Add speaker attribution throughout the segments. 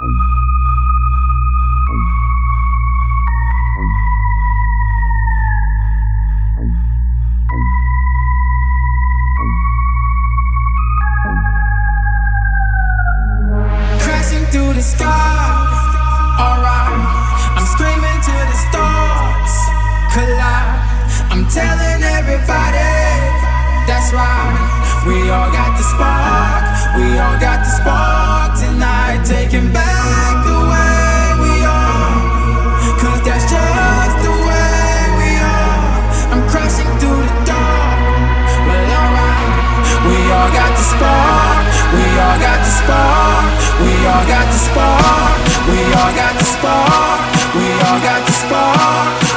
Speaker 1: you
Speaker 2: heart.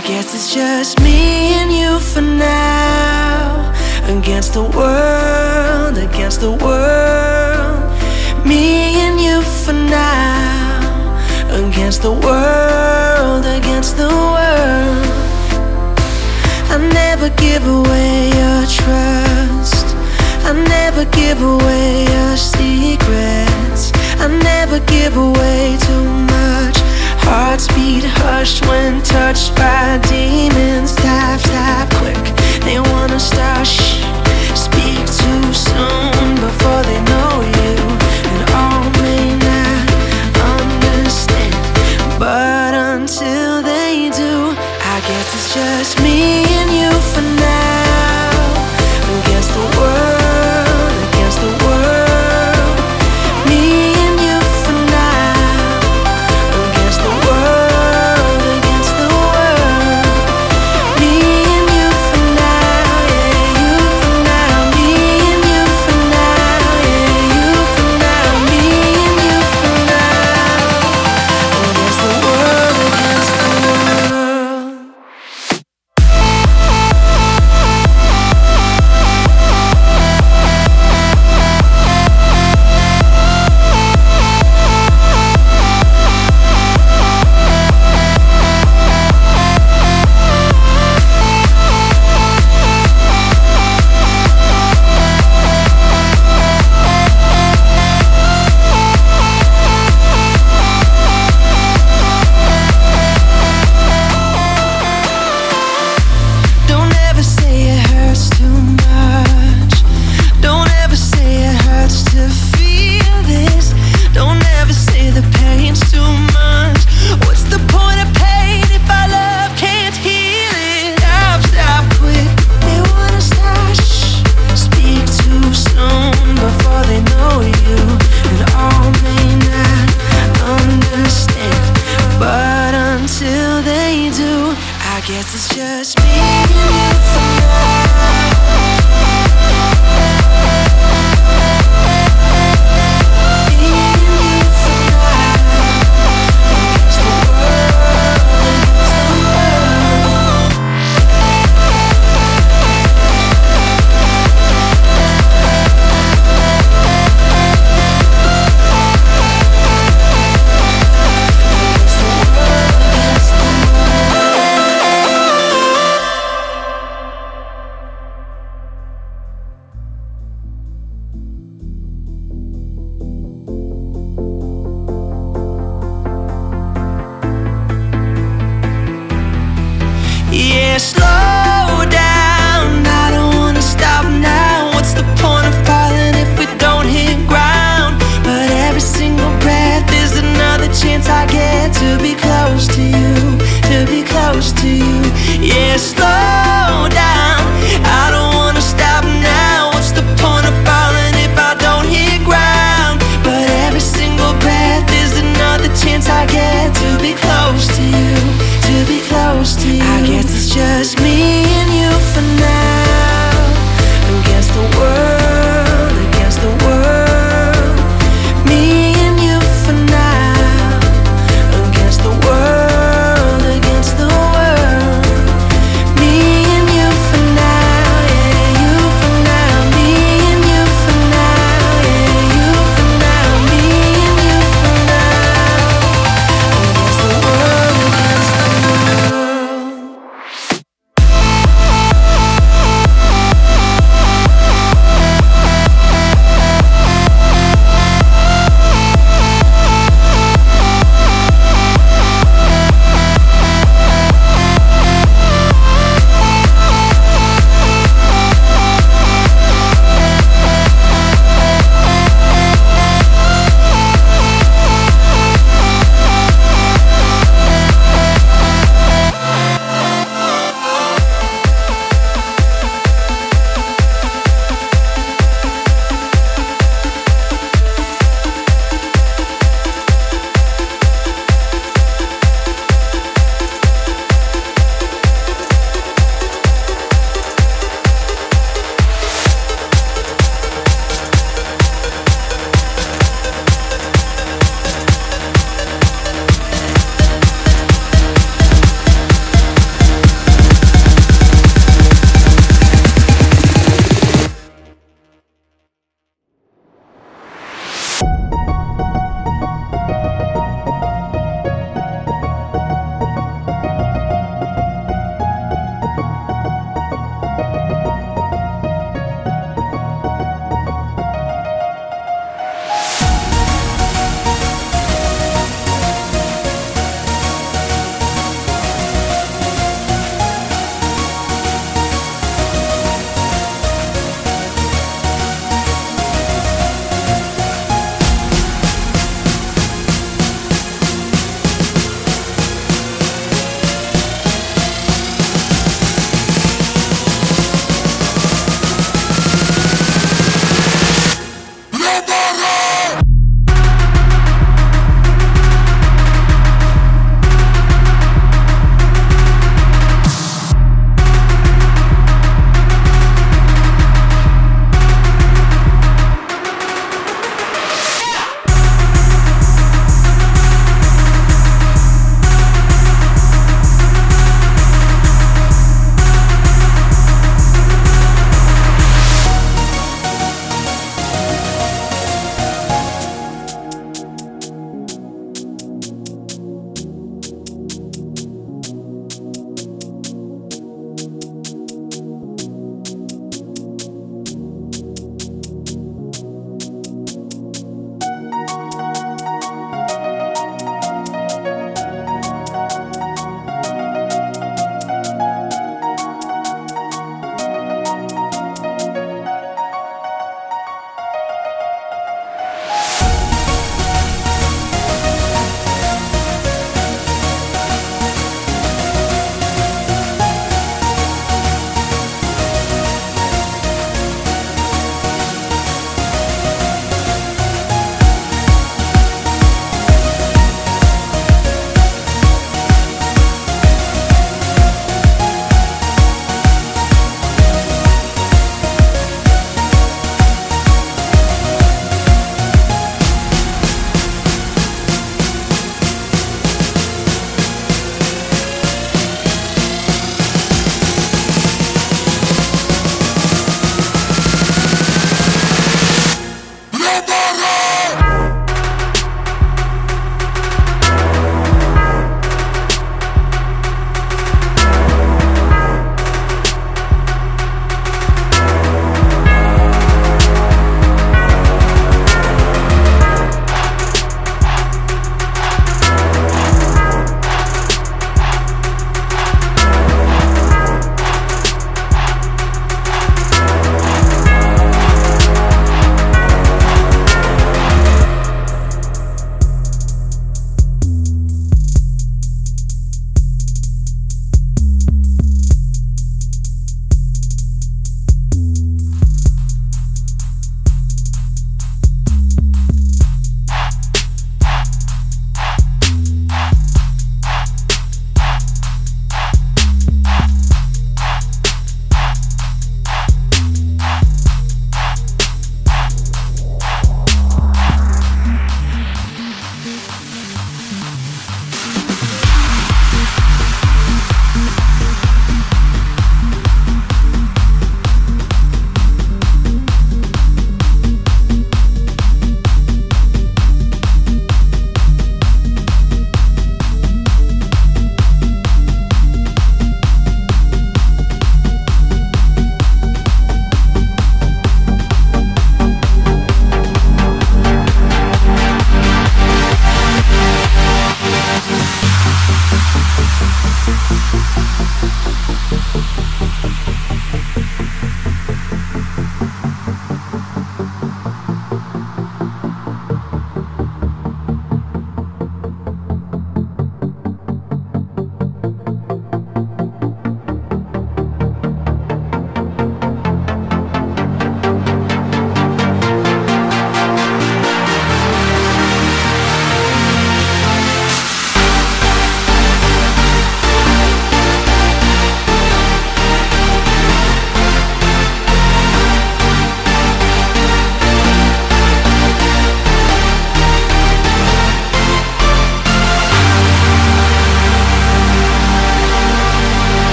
Speaker 1: Guess it's just me and you for now. Against the world, against the world. Me and you for now. Against the world, against the world. I never give away your trust. I never give away your secrets. I never give away too much. Hearts beat hushed when touched by demons. Stop, stop, quick. They wanna start. Shh. Speak too soon before they know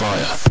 Speaker 3: fire.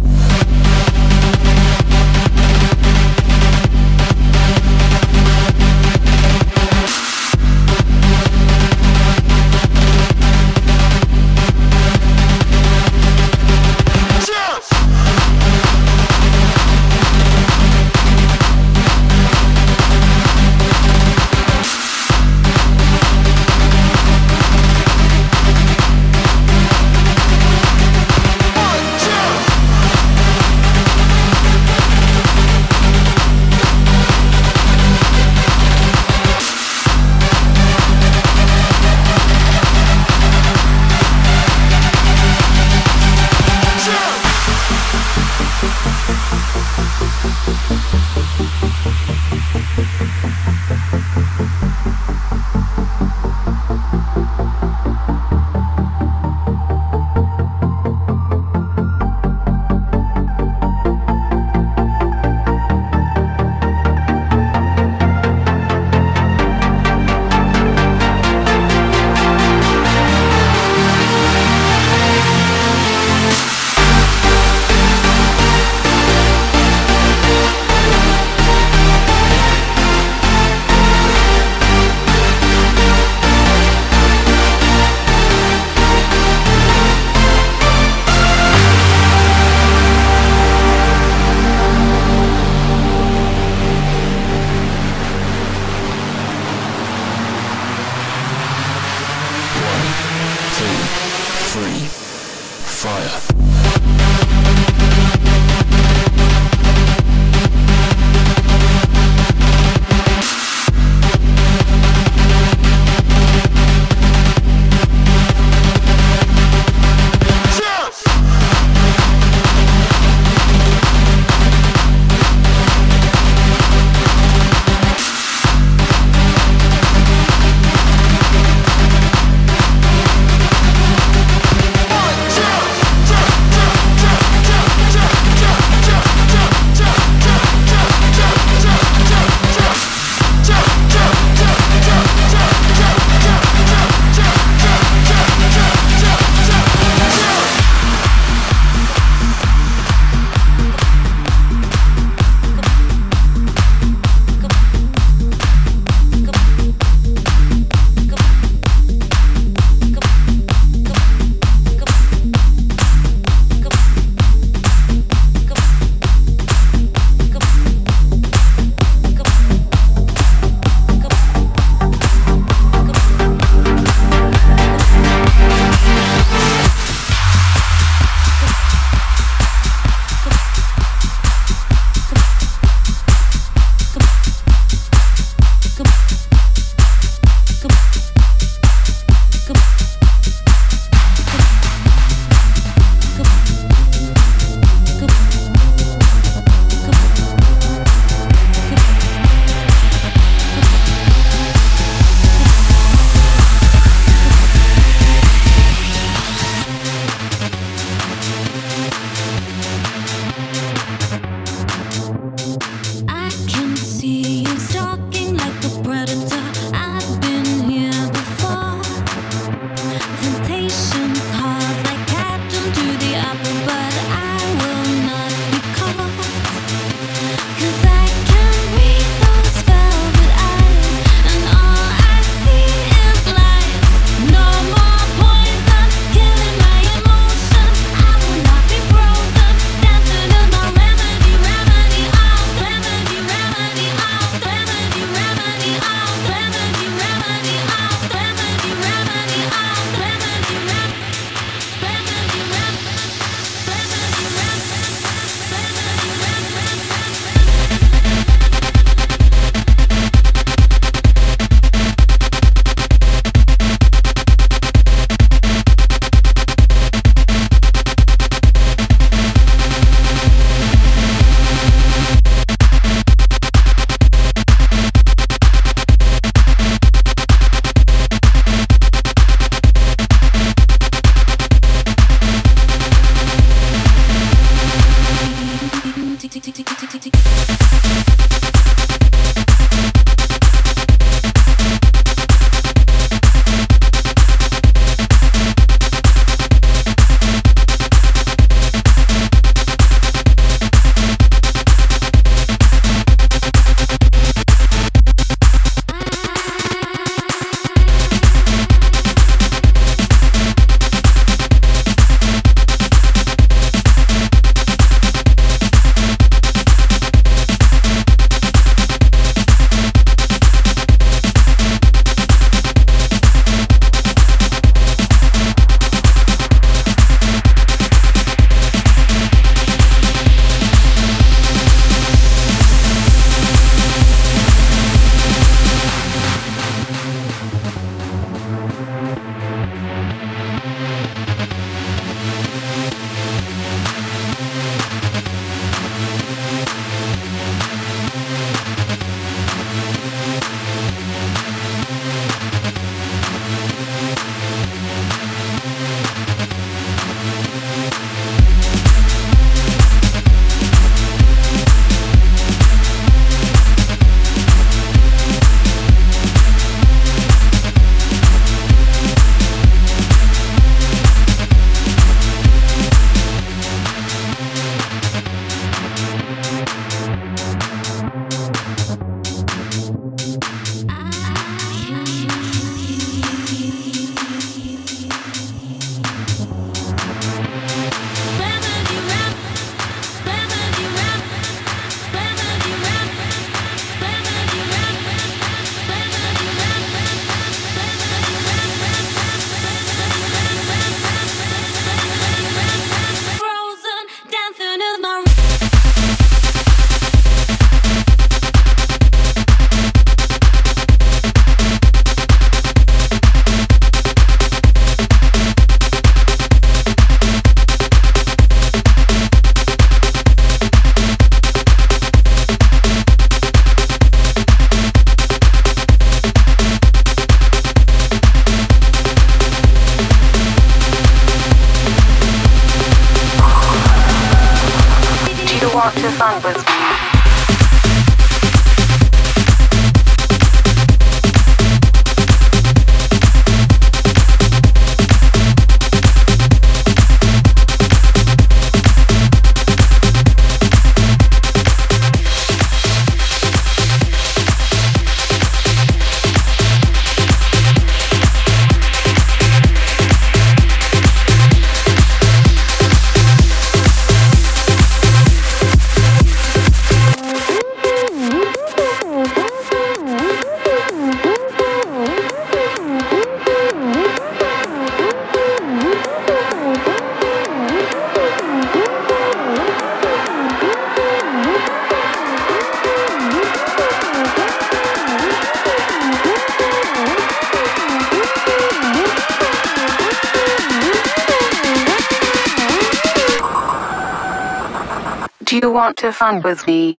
Speaker 4: want to fun with me?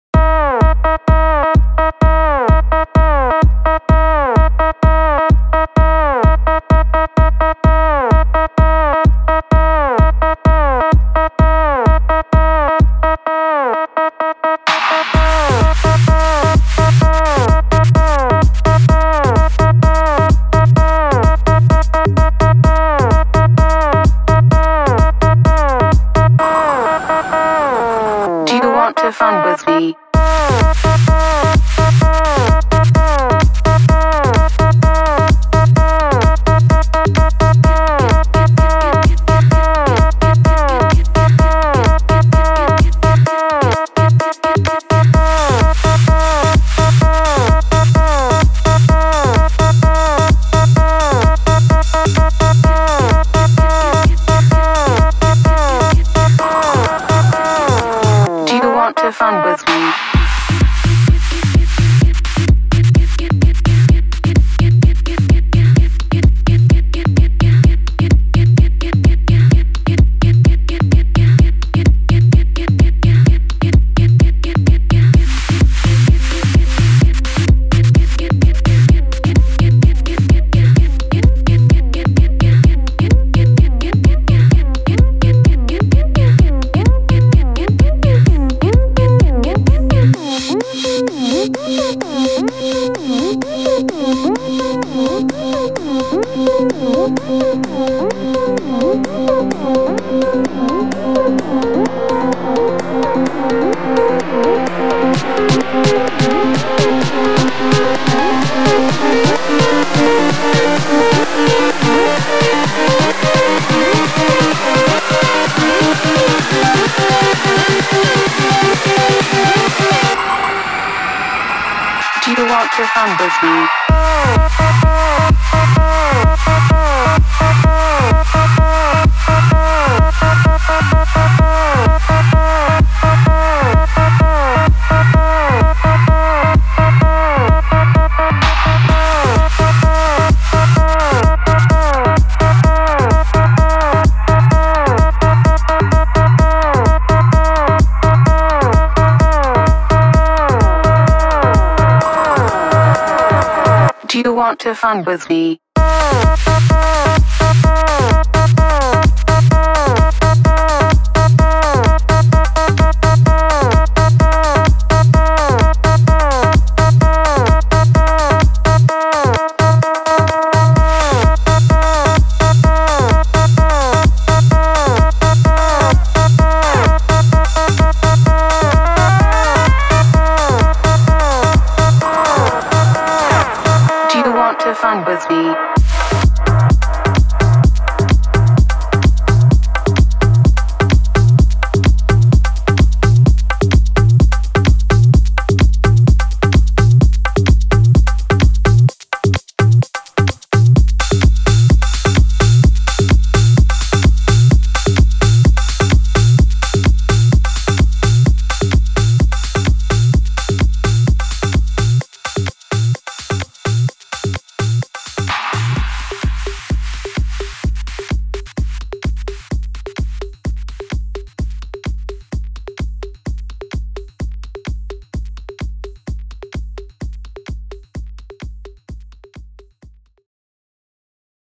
Speaker 4: Mr. Humbersby. to fun with me.